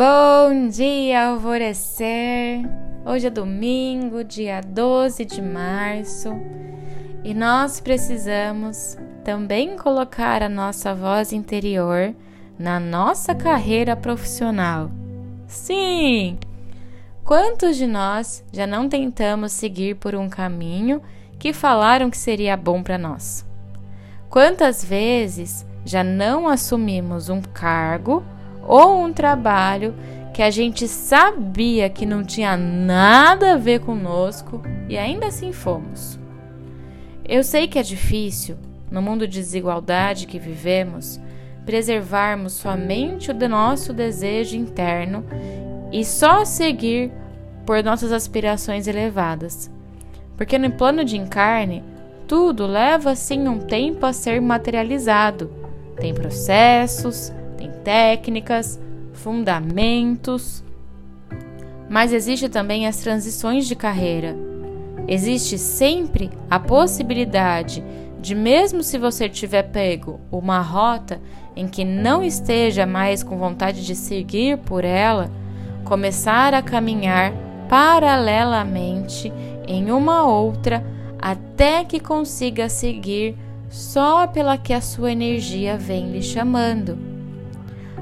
Bom dia, alvorecer! Hoje é domingo, dia 12 de março, e nós precisamos também colocar a nossa voz interior na nossa carreira profissional. Sim! Quantos de nós já não tentamos seguir por um caminho que falaram que seria bom para nós? Quantas vezes já não assumimos um cargo ou um trabalho que a gente sabia que não tinha nada a ver conosco e ainda assim fomos. Eu sei que é difícil, no mundo de desigualdade que vivemos, preservarmos somente o nosso desejo interno e só seguir por nossas aspirações elevadas. Porque no plano de encarne, tudo leva sim um tempo a ser materializado. Tem processos, tem técnicas, fundamentos. Mas existe também as transições de carreira. Existe sempre a possibilidade de, mesmo se você tiver pego uma rota em que não esteja mais com vontade de seguir por ela, começar a caminhar paralelamente em uma outra até que consiga seguir só pela que a sua energia vem lhe chamando.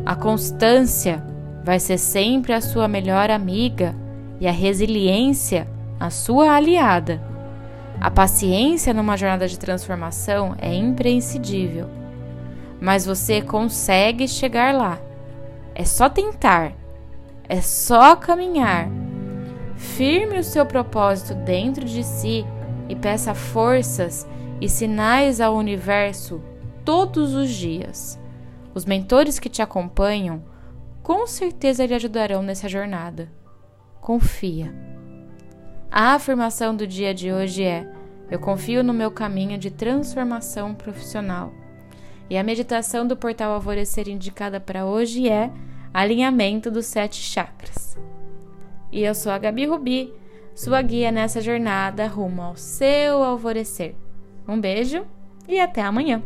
A constância vai ser sempre a sua melhor amiga e a resiliência a sua aliada. A paciência numa jornada de transformação é imprescindível, mas você consegue chegar lá. É só tentar, é só caminhar. Firme o seu propósito dentro de si e peça forças e sinais ao universo todos os dias. Os mentores que te acompanham com certeza lhe ajudarão nessa jornada. Confia. A afirmação do dia de hoje é: Eu confio no meu caminho de transformação profissional. E a meditação do portal Alvorecer indicada para hoje é Alinhamento dos Sete Chakras. E eu sou a Gabi Rubi, sua guia nessa jornada rumo ao seu alvorecer. Um beijo e até amanhã!